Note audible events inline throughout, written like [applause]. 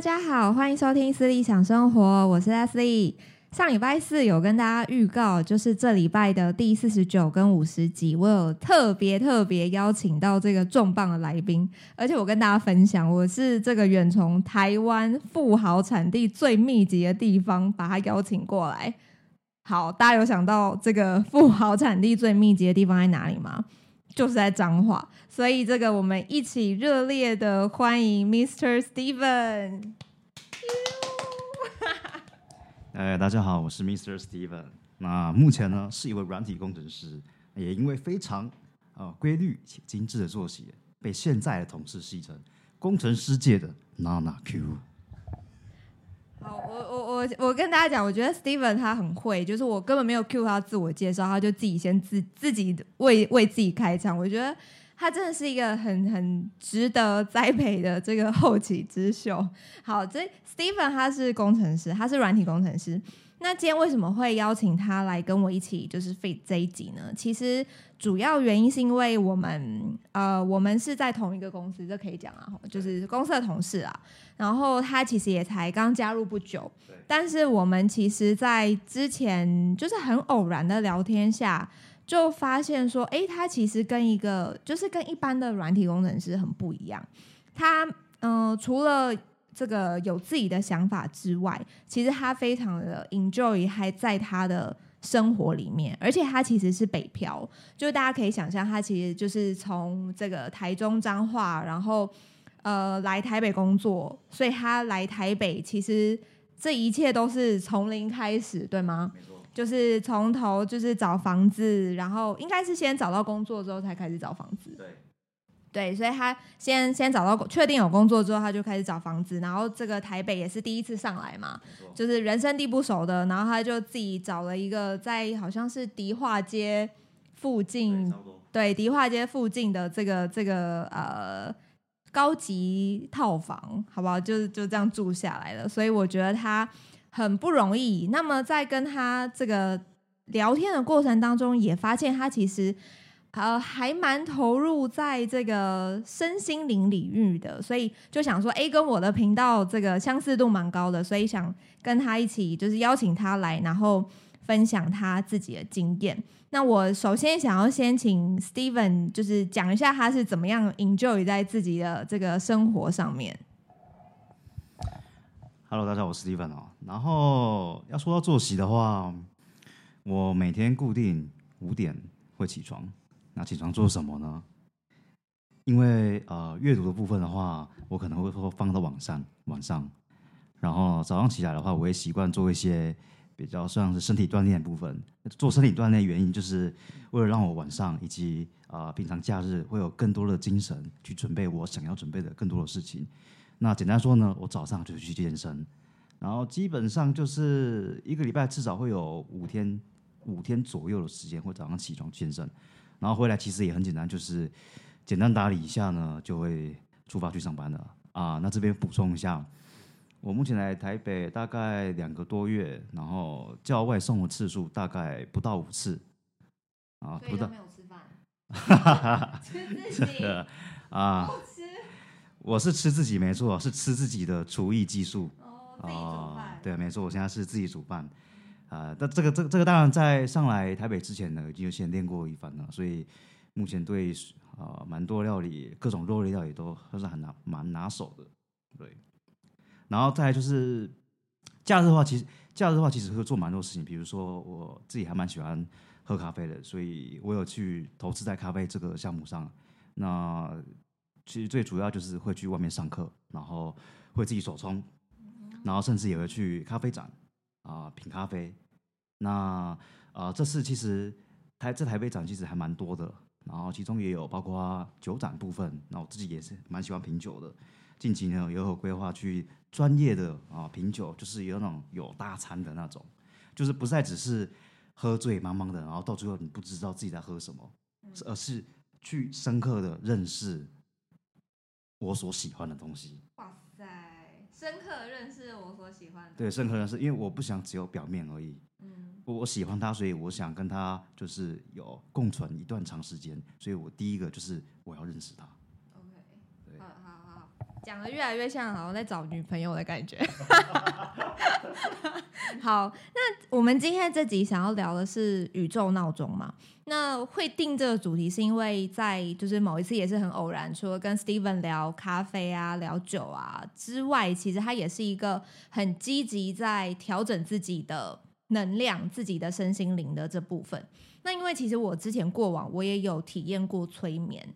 大家好，欢迎收听思理想生活，我是 Leslie。上礼拜四有跟大家预告，就是这礼拜的第四十九跟五十集，我有特别特别邀请到这个重磅的来宾，而且我跟大家分享，我是这个远从台湾富豪产地最密集的地方把他邀请过来。好，大家有想到这个富豪产地最密集的地方在哪里吗？就是在脏话，所以这个我们一起热烈的欢迎 Mr. Steven。[laughs] 哎，大家好，我是 Mr. Steven。那目前呢是一位软体工程师，也因为非常啊、呃、规律且精致的作息，被现在的同事戏称工程师界的娜娜 Q。好，我我我跟大家讲，我觉得 Steven 他很会，就是我根本没有 cue 他自我介绍，他就自己先自自己为为自己开场。我觉得他真的是一个很很值得栽培的这个后起之秀。好，这 Steven 他是工程师，他是软体工程师。那今天为什么会邀请他来跟我一起就是 feat 这一集呢？其实主要原因是因为我们呃我们是在同一个公司，这可以讲啊，就是公司的同事啊。然后他其实也才刚加入不久，但是我们其实，在之前就是很偶然的聊天下，就发现说，哎，他其实跟一个就是跟一般的软体工程师很不一样。他嗯、呃，除了这个有自己的想法之外，其实他非常的 enjoy 还在他的生活里面，而且他其实是北漂，就大家可以想象，他其实就是从这个台中彰化，然后呃来台北工作，所以他来台北其实这一切都是从零开始，对吗？就是从头就是找房子，然后应该是先找到工作之后才开始找房子。对。对，所以他先先找到确定有工作之后，他就开始找房子。然后这个台北也是第一次上来嘛，就是人生地不熟的。然后他就自己找了一个在好像是迪化街附近，对，迪化街附近的这个这个呃高级套房，好不好？就就这样住下来了。所以我觉得他很不容易。那么在跟他这个聊天的过程当中，也发现他其实。呃，还蛮投入在这个身心灵领域的，所以就想说，哎，跟我的频道这个相似度蛮高的，所以想跟他一起，就是邀请他来，然后分享他自己的经验。那我首先想要先请 Steven，就是讲一下他是怎么样 enjoy 在自己的这个生活上面。Hello，大家好，我是 Steven 哦。然后要说到作息的话，我每天固定五点会起床。那起床做什么呢？因为呃，阅读的部分的话，我可能会说放到晚上，晚上。然后早上起来的话，我会习惯做一些比较像是身体锻炼的部分。做身体锻炼原因就是为了让我晚上以及啊、平常假日会有更多的精神去准备我想要准备的更多的事情。那简单说呢，我早上就是去健身，然后基本上就是一个礼拜至少会有五天五天左右的时间会早上起床健身。然后回来其实也很简单，就是简单打理一下呢，就会出发去上班了。啊。那这边补充一下，我目前来台北大概两个多月，然后叫外送的次数大概不到五次。啊，不到没有吃饭，[laughs] 吃自己。啊，吃我是吃自己没错，是吃自己的厨艺技术。哦，对，没错，我现在是自己煮饭。啊，那这个这这个当然在上来台北之前呢，已经有先练过一番了，所以目前对啊蛮多料理，各种肉类料理都都是很拿蛮拿手的，对。然后再来就是假日的话，其实假日的话其实会做蛮多事情，比如说我自己还蛮喜欢喝咖啡的，所以我有去投资在咖啡这个项目上。那其实最主要就是会去外面上课，然后会自己手冲，然后甚至也会去咖啡展。啊、呃、品咖啡。那啊、呃，这次其实台这台北展其实还蛮多的，然后其中也有包括酒展部分。那我自己也是蛮喜欢品酒的，近几年也有规划去专业的啊、呃、品酒，就是有那种有大餐的那种，就是不再只是喝醉茫茫的，然后到最后你不知道自己在喝什么，而是去深刻的认识我所喜欢的东西。哇塞，深刻认识我所喜欢的。对，深刻认识，因为我不想只有表面而已。嗯，我我喜欢他，所以我想跟他就是有共存一段长时间。所以我第一个就是我要认识他。讲得越来越像好像在找女朋友的感觉。[laughs] 好，那我们今天这集想要聊的是宇宙闹钟嘛？那会定这个主题是因为在就是某一次也是很偶然，除了跟 Steven 聊咖啡啊、聊酒啊之外，其实他也是一个很积极在调整自己的能量、自己的身心灵的这部分。那因为其实我之前过往我也有体验过催眠。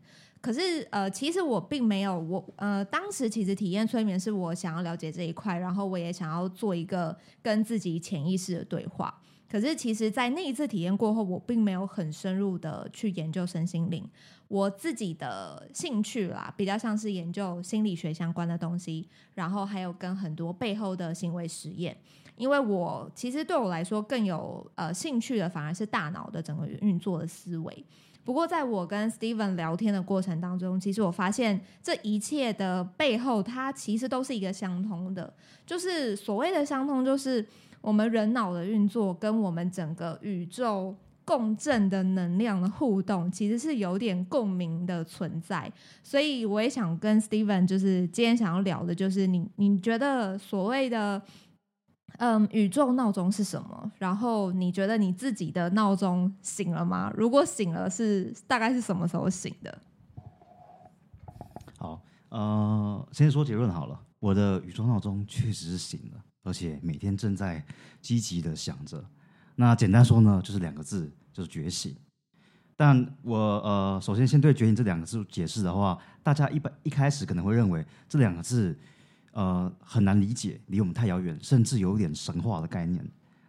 可是，呃，其实我并没有，我呃，当时其实体验催眠是我想要了解这一块，然后我也想要做一个跟自己潜意识的对话。可是，其实，在那一次体验过后，我并没有很深入的去研究身心灵。我自己的兴趣啦，比较像是研究心理学相关的东西，然后还有跟很多背后的行为实验。因为我其实对我来说更有呃兴趣的，反而是大脑的整个运作的思维。不过，在我跟 Steven 聊天的过程当中，其实我发现这一切的背后，它其实都是一个相通的。就是所谓的相通，就是我们人脑的运作跟我们整个宇宙共振的能量的互动，其实是有点共鸣的存在。所以，我也想跟 Steven，就是今天想要聊的，就是你你觉得所谓的。嗯，宇宙闹钟是什么？然后你觉得你自己的闹钟醒了吗？如果醒了是，大概是什么时候醒的？好，呃，先说结论好了。我的宇宙闹钟确实是醒了，而且每天正在积极的响着。那简单说呢，就是两个字，就是觉醒。但我呃，首先先对觉醒这两个字解释的话，大家一般一开始可能会认为这两个字。呃，很难理解，离我们太遥远，甚至有点神话的概念。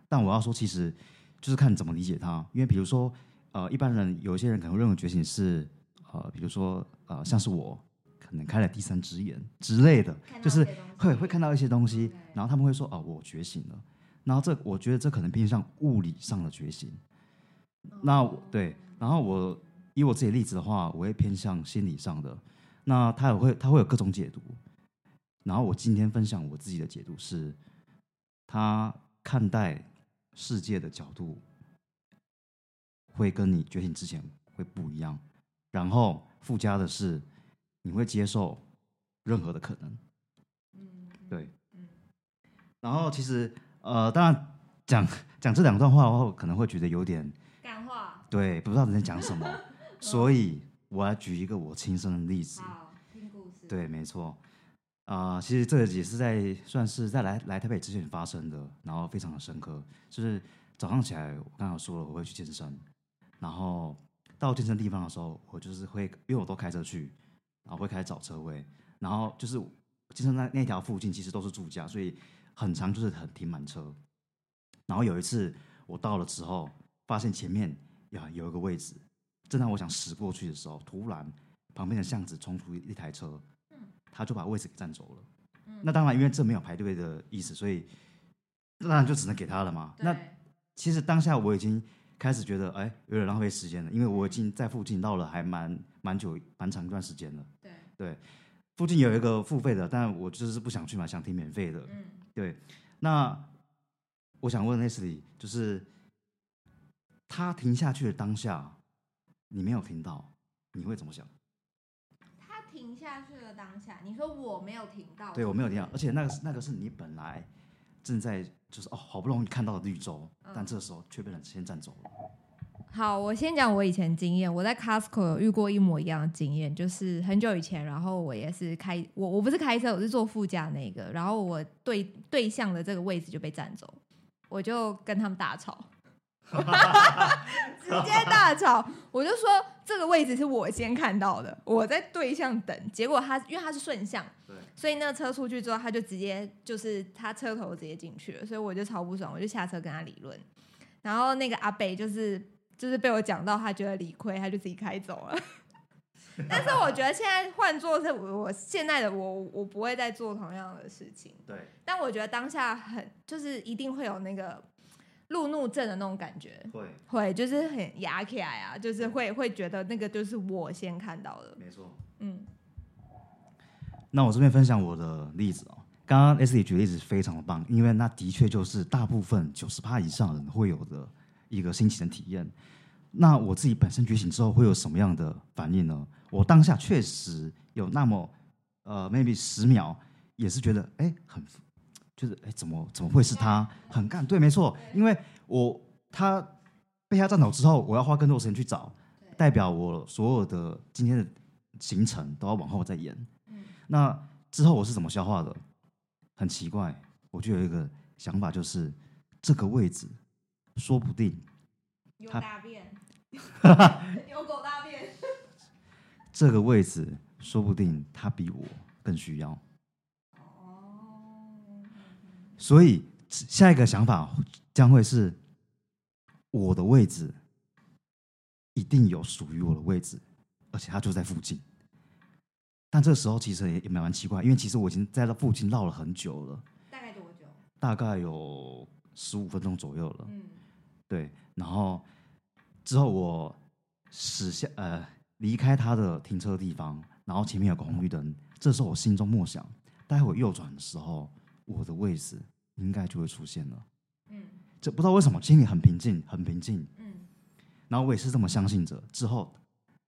但我要说，其实就是看怎么理解它。因为比如说，呃，一般人有一些人可能认为觉醒是，呃，比如说，呃，像是我可能开了第三只眼之类的，就是会会看到一些东西，然后他们会说，哦，我觉醒了。然后这我觉得这可能偏向物理上的觉醒。那对，然后我以我自己的例子的话，我会偏向心理上的。那他也会他会有各种解读。然后我今天分享我自己的解读是，他看待世界的角度会跟你觉醒之前会不一样，然后附加的是你会接受任何的可能。嗯，对。然后其实呃，当然讲讲这两段话的话，我可能会觉得有点干话。对，不知道你在讲什么，[laughs] 所以我来举一个我亲身的例子。对，没错。啊、其实这也是在算是在来来台北之前发生的，然后非常的深刻。就是早上起来，我刚刚说了我会去健身，然后到健身地方的时候，我就是会因为我都开车去，然后会开始找车位，然后就是健身那那条附近其实都是住家，所以很长就是很停满车。然后有一次我到了之后，发现前面呀有一个位置，正当我想驶过去的时候，突然旁边的巷子冲出一台车。他就把位置给占走了，嗯，那当然，因为这没有排队的意思，所以当然就只能给他了嘛。那其实当下我已经开始觉得，哎，有点浪费时间了，因为我已经在附近绕了还蛮蛮久、蛮长一段时间了。对对，附近有一个付费的，但我就是不想去嘛，想听免费的。嗯，对。那我想问 Leslie，就是他停下去的当下，你没有听到，你会怎么想？当下，你说我没有停到，对，我没有停到，而且那个那个是你本来正在就是哦，好不容易看到的绿洲，嗯、但这时候却被人先占走了。好，我先讲我以前经验，我在 Costco 有遇过一模一样的经验，就是很久以前，然后我也是开我我不是开车，我是坐副驾那个，然后我对对象的这个位置就被占走，我就跟他们大吵。[laughs] 直接大吵。我就说这个位置是我先看到的，我在对向等，结果他因为他是顺向，对，所以那个车出去之后，他就直接就是他车头直接进去了，所以我就超不爽，我就下车跟他理论。然后那个阿北就是就是被我讲到，他觉得理亏，他就自己开走了。[laughs] 但是我觉得现在换做是我，我现在的我，我不会再做同样的事情。对。但我觉得当下很，就是一定会有那个路怒症的那种感觉。会。会，就是很压起来啊，就是会会觉得那个就是我先看到的。没错。嗯。那我这边分享我的例子哦。刚刚 Leslie 举的例子非常的棒，因为那的确就是大部分九十趴以上人会有的一个心情的体验。那我自己本身觉醒之后会有什么样的反应呢？我当下确实有那么呃，maybe 十秒，也是觉得哎，很就是哎，怎么怎么会是他？很干，对，没错，因为我他被他占走之后，我要花更多时间去找，代表我所有的今天的行程都要往后再延。那之后我是怎么消化的？很奇怪，我就有一个想法，就是这个位置说不定有大便，[laughs] 有狗大便。这个位置说不定他比我更需要。所以下一个想法将会是我的位置一定有属于我的位置，而且他就在附近。但这时候其实也也蛮奇怪，因为其实我已经在那附近绕了很久了。大概多久？大概有十五分钟左右了。嗯，对。然后之后我驶下呃离开他的停车的地方，然后前面有个红绿灯。这时候我心中默想，待会右转的时候，我的位置应该就会出现了。嗯，这不知道为什么心里很平静，很平静。嗯，然后我也是这么相信着。之后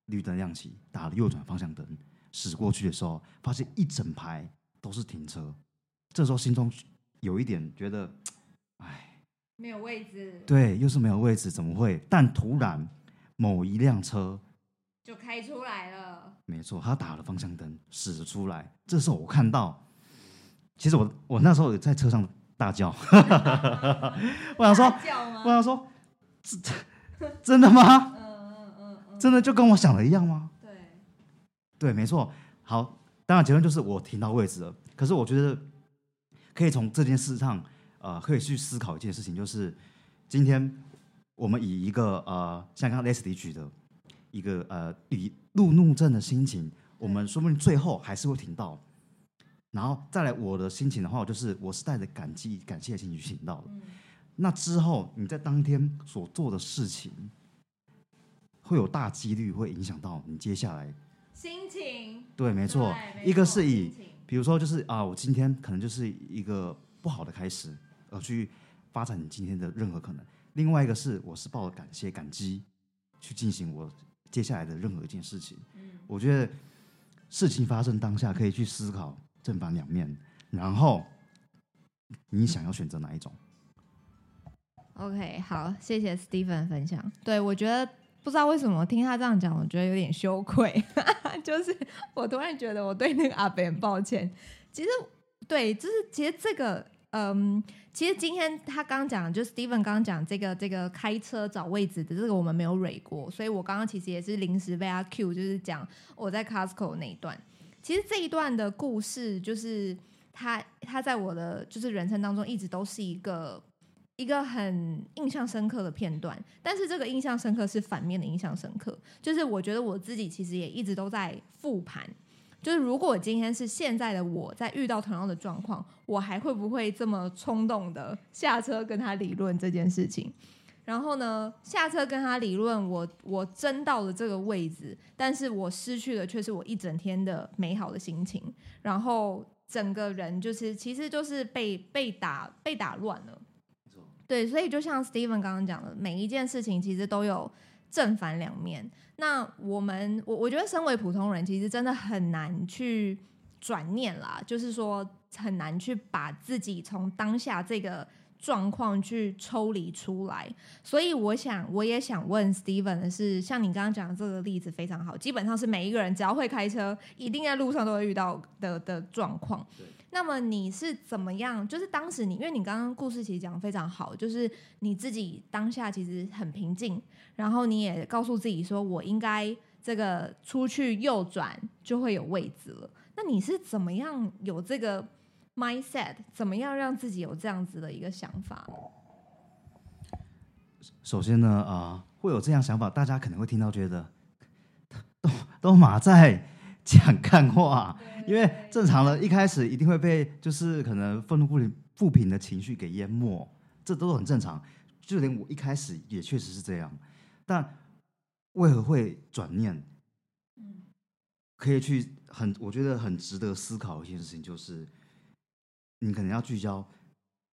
绿灯亮起，打了右转方向灯。驶过去的时候，发现一整排都是停车，这时候心中有一点觉得，哎，没有位置。对，又是没有位置，怎么会？但突然某一辆车就开出来了。没错，他打了方向灯，驶了出来。这时候我看到，其实我我那时候也在车上大叫，[laughs] 我想说，我想说，[laughs] 真的吗？嗯嗯嗯嗯，真的就跟我想的一样吗？对，没错。好，当然结论就是我停到位置了。可是我觉得可以从这件事上，呃，可以去思考一件事情，就是今天我们以一个呃，像刚刚 Leslie 举的一个呃，以路怒症的心情，我们说不定最后还是会停到。然后再来我的心情的话，就是我是带着感激、感谢的心情去行到的。嗯。那之后你在当天所做的事情，会有大几率会影响到你接下来。心情对，没错，一个是以，比如说就是啊，我今天可能就是一个不好的开始，而去发展你今天的任何可能。另外一个是，我是抱着感谢、感激去进行我接下来的任何一件事情。嗯，我觉得事情发生当下可以去思考正反两面，然后你想要选择哪一种？OK，好，谢谢 Steven 分享。对，我觉得。不知道为什么听他这样讲，我觉得有点羞愧。[laughs] 就是我突然觉得我对那个阿北很抱歉。其实，对，就是其实这个，嗯，其实今天他刚讲，就 Steven 刚刚讲这个这个开车找位置的这个，我们没有蕊过，所以我刚刚其实也是临时被他 cue，就是讲我在 Costco 那一段。其实这一段的故事，就是他他在我的就是人生当中一直都是一个。一个很印象深刻的片段，但是这个印象深刻是反面的印象深刻，就是我觉得我自己其实也一直都在复盘，就是如果今天是现在的我在遇到同样的状况，我还会不会这么冲动的下车跟他理论这件事情？然后呢，下车跟他理论，我我争到了这个位置，但是我失去的却是我一整天的美好的心情，然后整个人就是其实就是被被打被打乱了。对，所以就像 Steven 刚刚讲的，每一件事情其实都有正反两面。那我们，我我觉得身为普通人，其实真的很难去转念啦，就是说很难去把自己从当下这个状况去抽离出来。所以我想，我也想问 Steven 的是，像你刚刚讲的这个例子非常好，基本上是每一个人只要会开车，一定在路上都会遇到的的状况。那么你是怎么样？就是当时你，因为你刚刚故事其实讲得非常好，就是你自己当下其实很平静，然后你也告诉自己说，我应该这个出去右转就会有位置了。那你是怎么样有这个 mindset？怎么样让自己有这样子的一个想法？首先呢，啊、呃，会有这样想法，大家可能会听到觉得都都马在讲干话，因为正常的一开始一定会被就是可能愤怒不平不平的情绪给淹没，这都很正常。就连我一开始也确实是这样，但为何会转念？可以去很，我觉得很值得思考一件事情，就是你可能要聚焦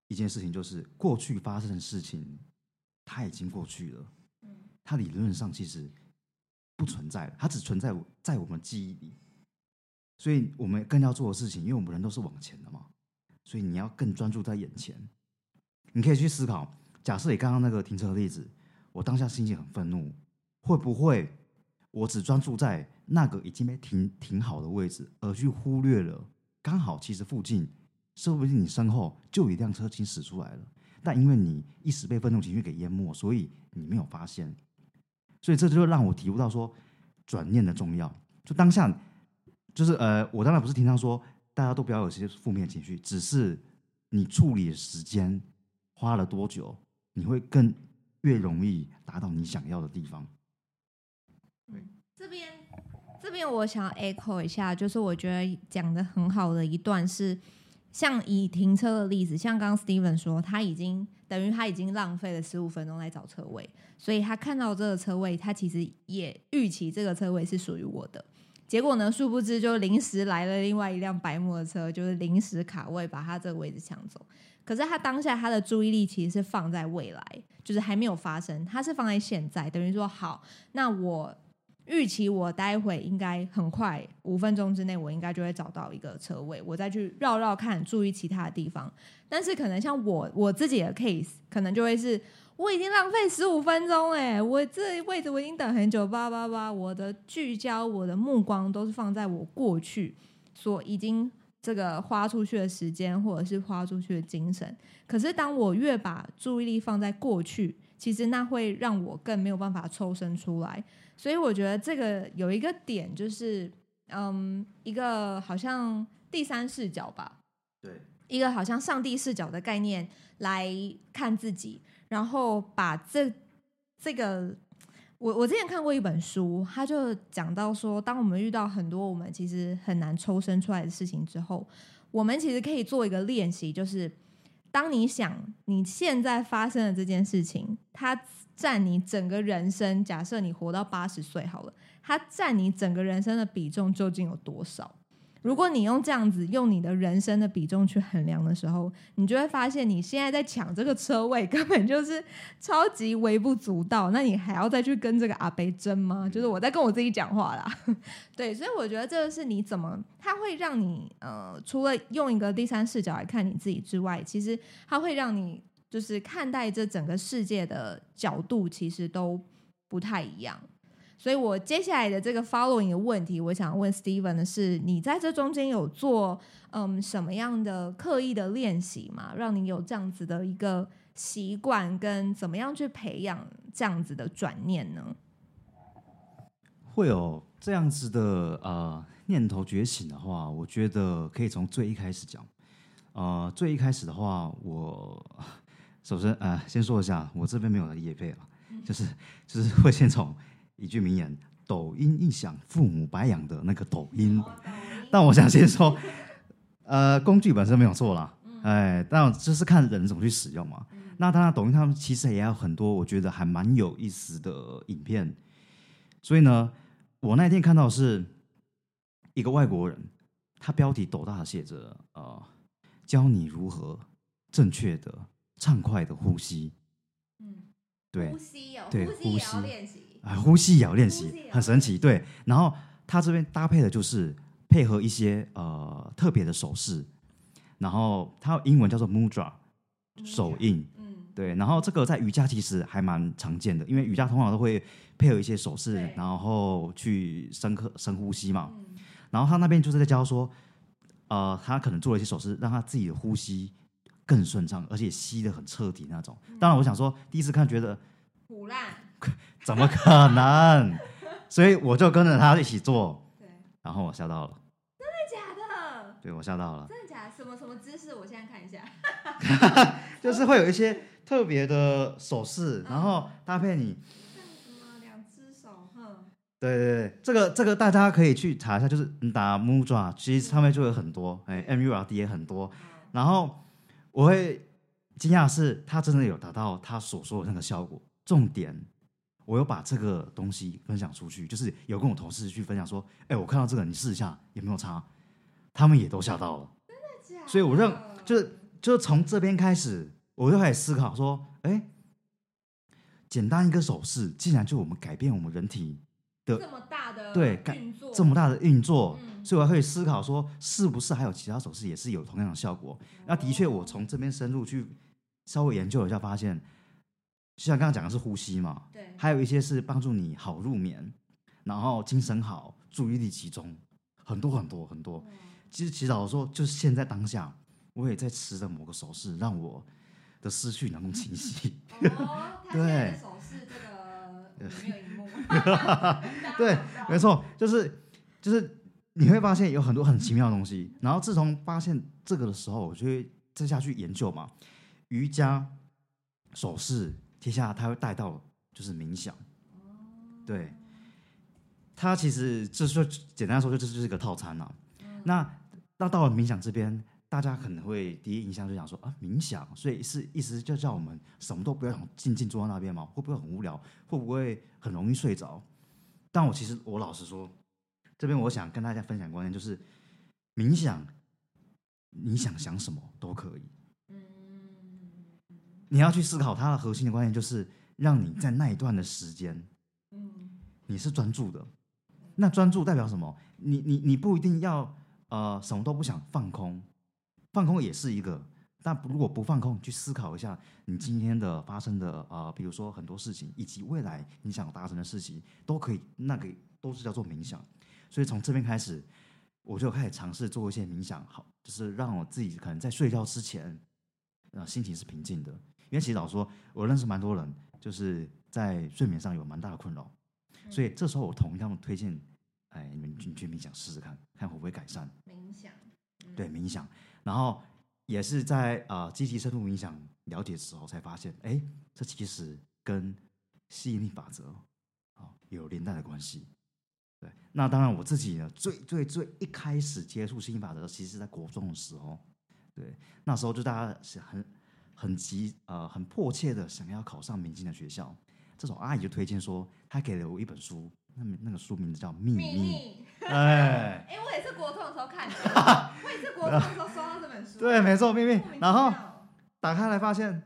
一件事情，就是过去发生的事情，它已经过去了，它理论上其实不存在了，它只存在在我们记忆里。所以我们更要做的事情，因为我们人都是往前的嘛，所以你要更专注在眼前。你可以去思考，假设你刚刚那个停车的例子，我当下心情很愤怒，会不会我只专注在那个已经被停停好的位置，而去忽略了刚好其实附近，说不定你身后就有一辆车行驶出来了，但因为你一时被愤怒情绪给淹没，所以你没有发现。所以这就让我体悟到说，转念的重要。就当下。就是呃，我当然不是提倡说大家都不要有些负面情绪，只是你处理的时间花了多久，你会更越容易达到你想要的地方。嗯，这边这边我想要 echo 一下，就是我觉得讲的很好的一段是，像以停车的例子，像刚刚 Steven 说，他已经等于他已经浪费了十五分钟来找车位，所以他看到这个车位，他其实也预期这个车位是属于我的。结果呢？殊不知，就临时来了另外一辆白摩的车，就是临时卡位，把他这个位置抢走。可是他当下他的注意力其实是放在未来，就是还没有发生，他是放在现在。等于说，好，那我预期我待会应该很快五分钟之内，我应该就会找到一个车位，我再去绕绕看，注意其他的地方。但是可能像我我自己的 case，可能就会是。我已经浪费十五分钟哎，我这位置我已经等很久，叭叭叭，我的聚焦，我的目光都是放在我过去所已经这个花出去的时间，或者是花出去的精神。可是当我越把注意力放在过去，其实那会让我更没有办法抽身出来。所以我觉得这个有一个点就是，嗯，一个好像第三视角吧，对，一个好像上帝视角的概念来看自己。然后把这这个，我我之前看过一本书，他就讲到说，当我们遇到很多我们其实很难抽身出来的事情之后，我们其实可以做一个练习，就是当你想你现在发生的这件事情，它占你整个人生，假设你活到八十岁好了，它占你整个人生的比重究竟有多少？如果你用这样子用你的人生的比重去衡量的时候，你就会发现你现在在抢这个车位根本就是超级微不足道。那你还要再去跟这个阿伯争吗？就是我在跟我自己讲话啦。[laughs] 对，所以我觉得这个是你怎么，它会让你呃，除了用一个第三视角来看你自己之外，其实它会让你就是看待这整个世界的角度其实都不太一样。所以我接下来的这个 following 的问题，我想问 Steven 的是：你在这中间有做嗯什么样的刻意的练习吗？让你有这样子的一个习惯，跟怎么样去培养这样子的转念呢？会有这样子的呃念头觉醒的话，我觉得可以从最一开始讲。呃，最一开始的话，我首先呃先说一下，我这边没有来业配啊，就是就是会先从。一句名言：“抖音一响，父母白养”的那个抖音。但我想先说，[laughs] 呃，工具本身没有错啦，哎，但就是看人怎么去使用嘛。那当然，抖音他们其实也有很多我觉得还蛮有意思的影片。所以呢，我那天看到是一个外国人，他标题斗大写着：“呃，教你如何正确的、畅快的呼吸。”嗯，对，呼吸哦，对，呼吸也要练习。啊，呼吸也要练习，很神奇。对，然后他这边搭配的就是配合一些呃特别的手势，然后它英文叫做 Mudra 手印，嗯，对。然后这个在瑜伽其实还蛮常见的，因为瑜伽通常都会配合一些手势，然后去深刻深呼吸嘛。然后他那边就是在教说，呃，他可能做了一些手势，让他自己的呼吸更顺畅，而且吸的很彻底那种。当然，我想说，第一次看觉得，唬烂，[laughs] 怎么可能？所以我就跟着他一起做，对，然后我吓到了，真的假的？对我吓到了，真的假的？什么什么姿势？我现在看一下，[laughs] 就是会有一些特别的手势，然后搭配你。两只手，哼对对对，这个这个大家可以去查一下，就是你打 Mudra，其实上面就有很多，哎，M U R D 也很多。然后我会惊讶的是，他真的有达到他所说的那个效果。重点，我有把这个东西分享出去，就是有跟我同事去分享说，哎，我看到这个，你试一下有没有差？他们也都吓到了。真的假的？所以我认就是就是从这边开始，我就开始思考说，哎，简单一个手势，竟然就我们改变我们人体。的这么大的对运作，这么大的运作，嗯、所以我还可以思考说，是不是还有其他手势也是有同样的效果？嗯、那的确，我从这边深入去稍微研究一下，发现，就像刚刚讲的是呼吸嘛，对，还有一些是帮助你好入眠，然后精神好，注意力集中，很多很多很多。嗯、其实，祈祷说，就是现在当下，我也在持着某个手势，让我的思绪能够清晰。[laughs] 哦，对，手势这个没有荧幕。[laughs] 对，没错，就是就是你会发现有很多很奇妙的东西。然后自从发现这个的时候，我就会再下去研究嘛。瑜伽手势，接下来他会带到就是冥想。对，他其实就是说简单说，就这就是一个套餐了。那那到了冥想这边。大家可能会第一印象就想说啊，冥想，所以是意思就叫我们什么都不要想，静静坐在那边嘛，会不会很无聊？会不会很容易睡着？但我其实我老实说，这边我想跟大家分享观念，就是冥想，你想想什么都可以。你要去思考它的核心的观念，就是让你在那一段的时间，你是专注的。那专注代表什么？你你你不一定要呃什么都不想，放空。放空也是一个，但如果不放空，去思考一下你今天的发生的啊、呃，比如说很多事情，以及未来你想达成的事情，都可以，那个都是叫做冥想。所以从这边开始，我就开始尝试做一些冥想，好，就是让我自己可能在睡觉之前，呃，心情是平静的。因为其实老实说，我认识蛮多人，就是在睡眠上有蛮大的困扰，所以这时候我同样推荐，哎，你们去去冥想试试看，看会不会改善。冥想，嗯、对，冥想。然后也是在啊积极深入冥想了解的时候，才发现，哎，这其实跟吸引力法则啊有连带的关系。对，那当然我自己呢，最最最一开始接触吸引力法则，其实是在国中的时候。对，那时候就大家是很很急呃很迫切的想要考上明星的学校，这时候阿姨就推荐说，她给了我一本书，那那个书名字叫《秘密》。秘密。[laughs] 哎，[laughs] 哎，我也是国中的时候看的。[laughs] 我也是国中的时候收到这本书，对，没错，秘密。然后打开来发现，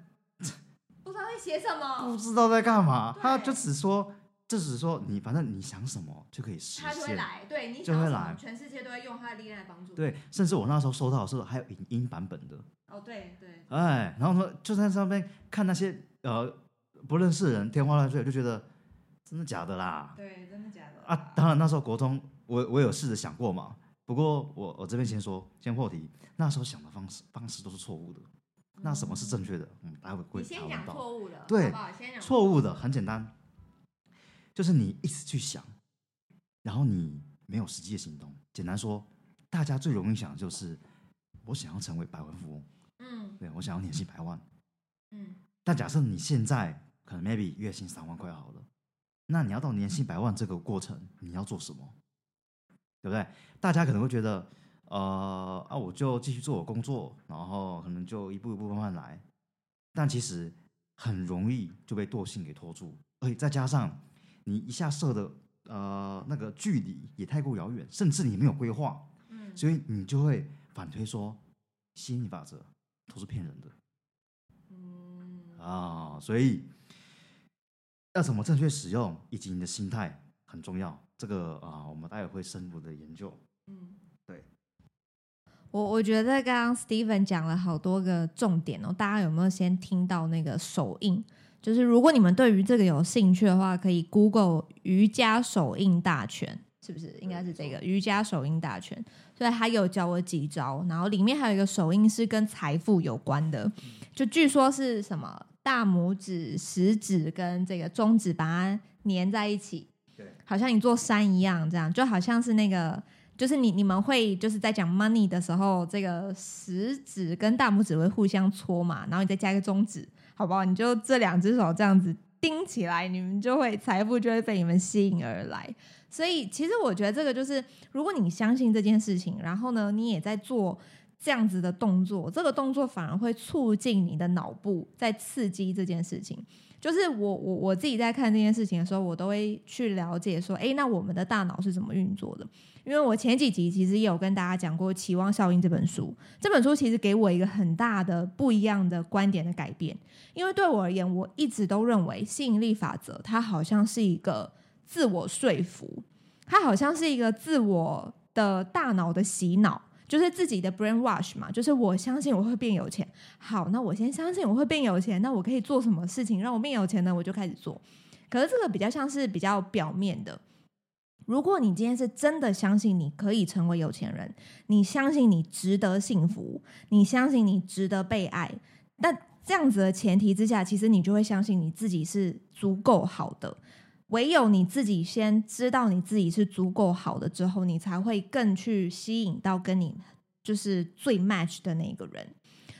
不知道在写什么，不知道在干嘛。他就只说，就只说你反正你想什么就可以实现，他就会来，对，你就会来。全世界都会用他的力量来帮助。对，甚至我那时候收到的时候还有影音版本的。哦，对对。哎，然后说就在上面看那些呃不认识的人天花乱坠，就觉得真的假的啦？对，真的假的？啊，当然那时候国通，我我有试着想过嘛。不过我我这边先说，先破题。那时候想的方式方式都是错误的。那什么是正确的？嗯，待会会讨论到。错误的，对，好好先讲错误的很简单，就是你一直去想，然后你没有实际的行动。简单说，大家最容易想的就是我想要成为百万富翁，嗯，对，我想要年薪百万，嗯。但假设你现在可能 maybe 月薪三万块好了，那你要到年薪百万这个过程，你要做什么？对不对？大家可能会觉得，呃啊，我就继续做我工作，然后可能就一步一步慢慢来。但其实很容易就被惰性给拖住，而且再加上你一下设的呃那个距离也太过遥远，甚至你没有规划，嗯，所以你就会反推说吸引力法则都是骗人的，嗯啊，所以要怎么正确使用，以及你的心态很重要。这个啊，我们待会会深入的研究。嗯，对。我我觉得刚刚 Steven 讲了好多个重点哦，大家有没有先听到那个手印？就是如果你们对于这个有兴趣的话，可以 Google 瑜伽手印大全，是不是？应该是这个瑜伽手印大全。所以他有教我几招，然后里面还有一个手印是跟财富有关的，就据说是什么大拇指、食指跟这个中指把它粘在一起，对，好像一座山一样，这样就好像是那个。就是你你们会就是在讲 money 的时候，这个食指跟大拇指会互相搓嘛，然后你再加一个中指，好不好？你就这两只手这样子钉起来，你们就会财富就会被你们吸引而来。所以其实我觉得这个就是，如果你相信这件事情，然后呢，你也在做这样子的动作，这个动作反而会促进你的脑部在刺激这件事情。就是我我我自己在看这件事情的时候，我都会去了解说，诶，那我们的大脑是怎么运作的？因为我前几集其实也有跟大家讲过《期望效应》这本书，这本书其实给我一个很大的不一样的观点的改变。因为对我而言，我一直都认为吸引力法则它好像是一个自我说服，它好像是一个自我的大脑的洗脑，就是自己的 brainwash 嘛，就是我相信我会变有钱。好，那我先相信我会变有钱，那我可以做什么事情让我变有钱呢？我就开始做。可是这个比较像是比较表面的。如果你今天是真的相信你可以成为有钱人，你相信你值得幸福，你相信你值得被爱，那这样子的前提之下，其实你就会相信你自己是足够好的。唯有你自己先知道你自己是足够好的之后，你才会更去吸引到跟你就是最 match 的那个人。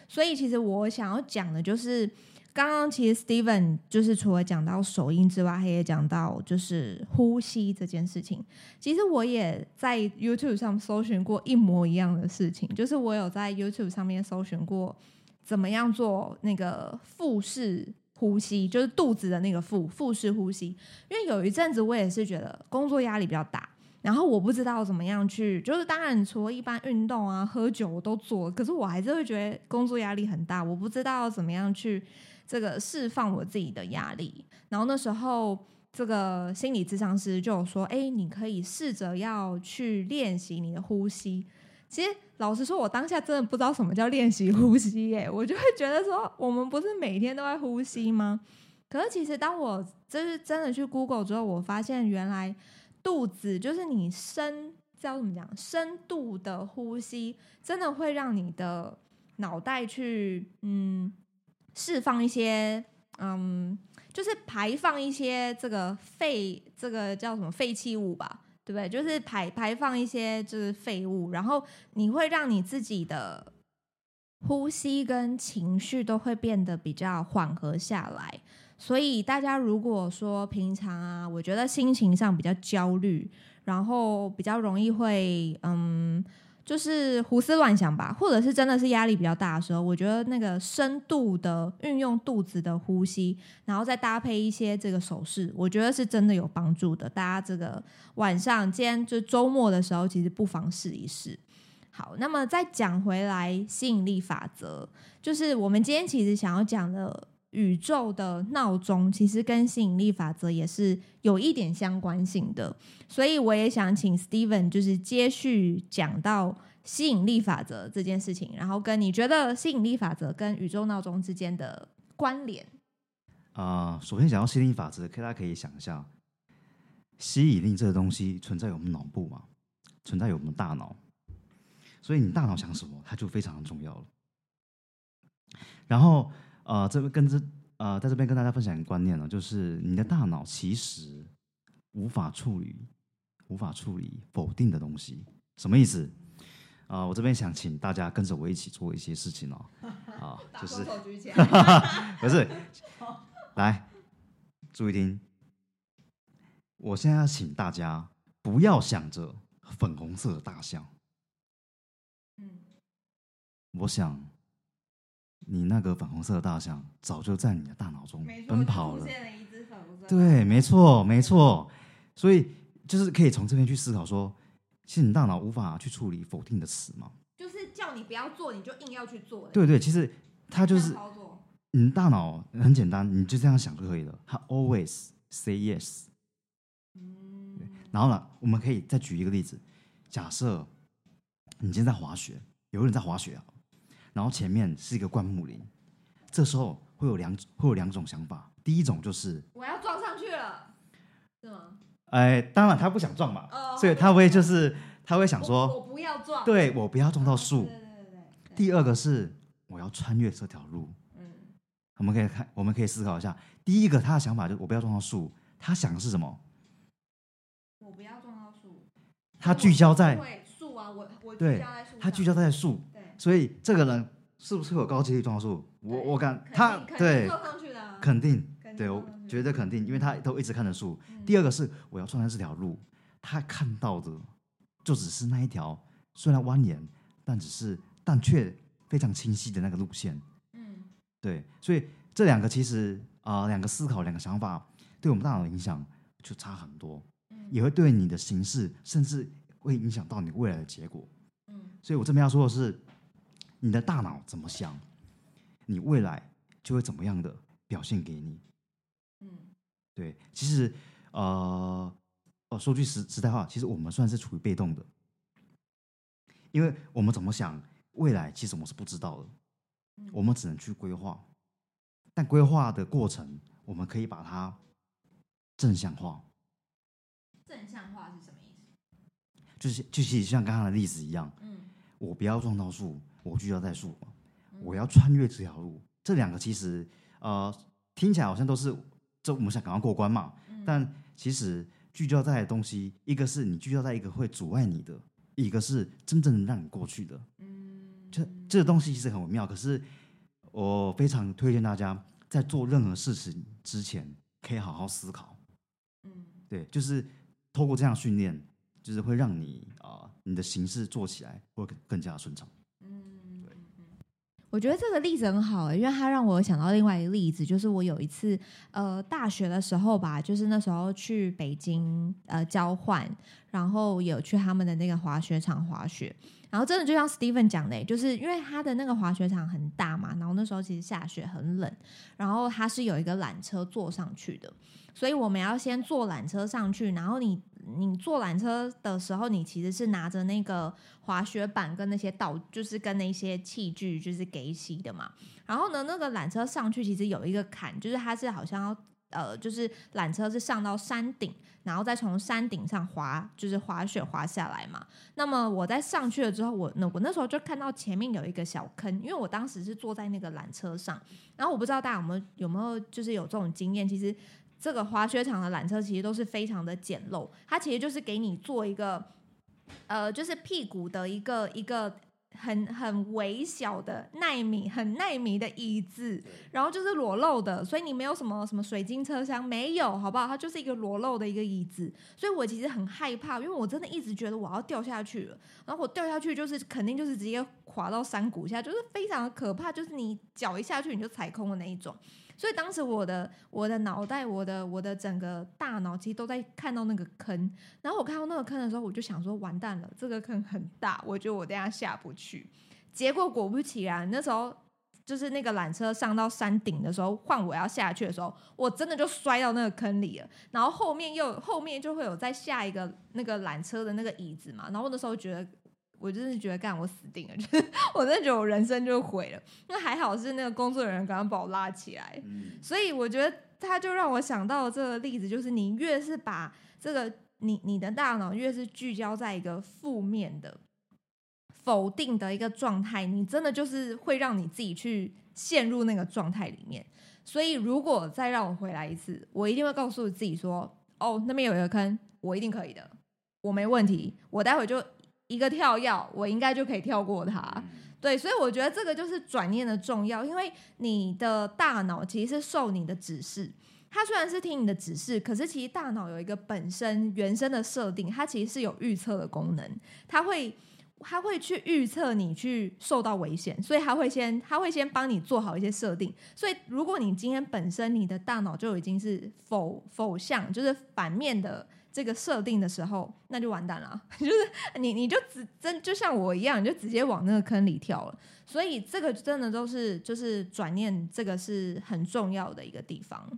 所以，其实我想要讲的就是。刚刚其实 Steven 就是除了讲到手印之外，他也讲到就是呼吸这件事情。其实我也在 YouTube 上搜寻过一模一样的事情，就是我有在 YouTube 上面搜寻过怎么样做那个腹式呼吸，就是肚子的那个腹腹式呼吸。因为有一阵子我也是觉得工作压力比较大，然后我不知道怎么样去，就是当然除了一般运动啊、喝酒我都做，可是我还是会觉得工作压力很大，我不知道怎么样去。这个释放我自己的压力，然后那时候这个心理咨商师就有说：“哎，你可以试着要去练习你的呼吸。”其实老实说，我当下真的不知道什么叫练习呼吸，哎，[laughs] 我就会觉得说，我们不是每天都在呼吸吗？可是其实当我就是真的去 Google 之后，我发现原来肚子就是你深叫怎么讲，深度的呼吸，真的会让你的脑袋去嗯。释放一些，嗯，就是排放一些这个废，这个叫什么废弃物吧，对不对？就是排排放一些就是废物，然后你会让你自己的呼吸跟情绪都会变得比较缓和下来。所以大家如果说平常啊，我觉得心情上比较焦虑，然后比较容易会，嗯。就是胡思乱想吧，或者是真的是压力比较大的时候，我觉得那个深度的运用肚子的呼吸，然后再搭配一些这个手势，我觉得是真的有帮助的。大家这个晚上，今天就周末的时候，其实不妨试一试。好，那么再讲回来，吸引力法则，就是我们今天其实想要讲的。宇宙的闹钟其实跟吸引力法则也是有一点相关性的，所以我也想请 Steven 就是接续讲到吸引力法则这件事情，然后跟你觉得吸引力法则跟宇宙闹钟之间的关联。啊、首先讲到吸引力法则，大家可以想一下，吸引力这个东西存在于我们脑部嘛，存在于我们大脑，所以你大脑想什么，它就非常的重要了。然后。呃，这边跟这呃，在这边跟大家分享一个观念呢，就是你的大脑其实无法处理无法处理否定的东西，什么意思？啊、呃，我这边想请大家跟着我一起做一些事情哦，[laughs] 啊，就是 [laughs] 不是，[laughs] 来注意听，我现在要请大家不要想着粉红色的大象，嗯，我想。你那个粉红色的大象早就在你的大脑中奔跑了。对，没错，没错。所以就是可以从这边去思考说，其实你大脑无法去处理否定的词嘛。就是叫你不要做，你就硬要去做。对对，其实它就是你大脑很简单，你就这样想就可以了。它 always say yes。嗯。然后呢，我们可以再举一个例子，假设你今天在滑雪，有人在滑雪啊。然后前面是一个灌木林，这时候会有两会有两种想法。第一种就是我要撞上去了，是吗？哎，当然他不想撞嘛，哦、所以他会就是他会想说，我不要撞，对我不要撞到树。对对对对。第二个是我要穿越这条路。嗯，我们可以看，我们可以思考一下。第一个他的想法就是我不要撞到树，他想的是什么？我不要撞到树。他聚焦在树啊，我我对，他聚焦在树。对，所以这个人是不是有高几率撞到树？我我敢，他对，肯定，对我觉得肯定，因为他都一直看着树。第二个是我要穿越这条路，他看到的。就只是那一条，虽然蜿蜒，但只是但却非常清晰的那个路线。嗯，对，所以这两个其实啊，两个思考，两个想法，对我们大脑的影响就差很多。嗯，也会对你的形式，甚至会影响到你未来的结果。嗯，所以我这边要说的是，你的大脑怎么想，你未来就会怎么样的表现给你。嗯，对，其实呃。哦，说句实实在话，其实我们算是处于被动的，因为我们怎么想未来，其实我们是不知道的，我们只能去规划，但规划的过程，我们可以把它正向化。正向化是什么意思？就是就是像刚刚的例子一样，嗯，我不要撞到树，我聚焦在树，我要穿越这条路，这两个其实呃听起来好像都是，这我们想赶快过关嘛，但其实。聚焦在的东西，一个是你聚焦在一个会阻碍你的，一个是真正让你过去的。嗯，这这个东西其实很微妙，可是我非常推荐大家在做任何事情之前，可以好好思考。嗯，对，就是透过这样训练，就是会让你啊、呃，你的形式做起来会更加顺畅。我觉得这个例子很好，因为它让我想到另外一个例子，就是我有一次，呃，大学的时候吧，就是那时候去北京呃交换，然后有去他们的那个滑雪场滑雪，然后真的就像 Steven 讲的，就是因为他的那个滑雪场很大嘛，然后那时候其实下雪很冷，然后他是有一个缆车坐上去的，所以我们要先坐缆车上去，然后你。你坐缆车的时候，你其实是拿着那个滑雪板跟那些道，就是跟那些器具，就是给洗的嘛。然后呢，那个缆车上去其实有一个坎，就是它是好像要呃，就是缆车是上到山顶，然后再从山顶上滑，就是滑雪滑下来嘛。那么我在上去了之后，我那我那时候就看到前面有一个小坑，因为我当时是坐在那个缆车上，然后我不知道大家有没有有没有就是有这种经验，其实。这个滑雪场的缆车其实都是非常的简陋，它其实就是给你做一个，呃，就是屁股的一个一个很很微小的耐米很耐米的椅子，然后就是裸露的，所以你没有什么什么水晶车厢，没有，好不好？它就是一个裸露的一个椅子，所以我其实很害怕，因为我真的一直觉得我要掉下去了，然后我掉下去就是肯定就是直接滑到山谷下，就是非常的可怕，就是你脚一下去你就踩空的那一种。所以当时我的我的脑袋，我的我的整个大脑其实都在看到那个坑，然后我看到那个坑的时候，我就想说完蛋了，这个坑很大，我觉得我等下下不去。结果果不其然，那时候就是那个缆车上到山顶的时候，换我要下去的时候，我真的就摔到那个坑里了。然后后面又后面就会有再下一个那个缆车的那个椅子嘛，然后那时候觉得。我真的觉得，干我死定了，[laughs] 就是我真的觉得我人生就毁了。那还好是那个工作人员刚刚把我拉起来，嗯、所以我觉得他就让我想到这个例子，就是你越是把这个你你的大脑越是聚焦在一个负面的、否定的一个状态，你真的就是会让你自己去陷入那个状态里面。所以如果再让我回来一次，我一定会告诉自己说：“哦，那边有一个坑，我一定可以的，我没问题，我待会就。”一个跳跃，我应该就可以跳过它。对，所以我觉得这个就是转念的重要，因为你的大脑其实是受你的指示，它虽然是听你的指示，可是其实大脑有一个本身原生的设定，它其实是有预测的功能，它会它会去预测你去受到危险，所以它会先它会先帮你做好一些设定。所以如果你今天本身你的大脑就已经是否否向，就是反面的。这个设定的时候，那就完蛋了。[laughs] 就是你，你就只真就像我一样，你就直接往那个坑里跳了。所以这个真的都是就是转念，这个是很重要的一个地方。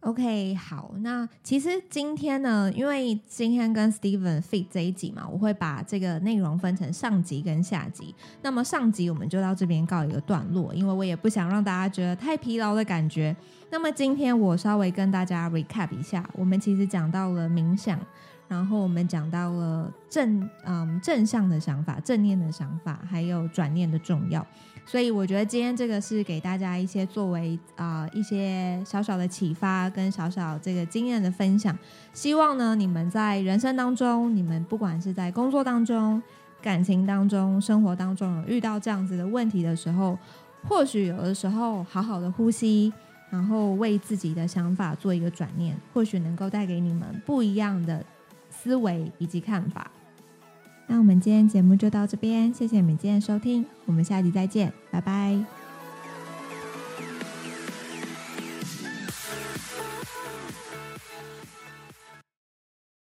OK，好，那其实今天呢，因为今天跟 Steven fit 这一集嘛，我会把这个内容分成上集跟下集。那么上集我们就到这边告一个段落，因为我也不想让大家觉得太疲劳的感觉。那么今天我稍微跟大家 recap 一下，我们其实讲到了冥想，然后我们讲到了正嗯正向的想法、正念的想法，还有转念的重要。所以我觉得今天这个是给大家一些作为啊、一些小小的启发跟小小这个经验的分享。希望呢你们在人生当中，你们不管是在工作当中、感情当中、生活当中遇到这样子的问题的时候，或许有的时候好好的呼吸，然后为自己的想法做一个转念，或许能够带给你们不一样的思维以及看法。那我们今天节目就到这边，谢谢你们今天收听，我们下集再见，拜拜。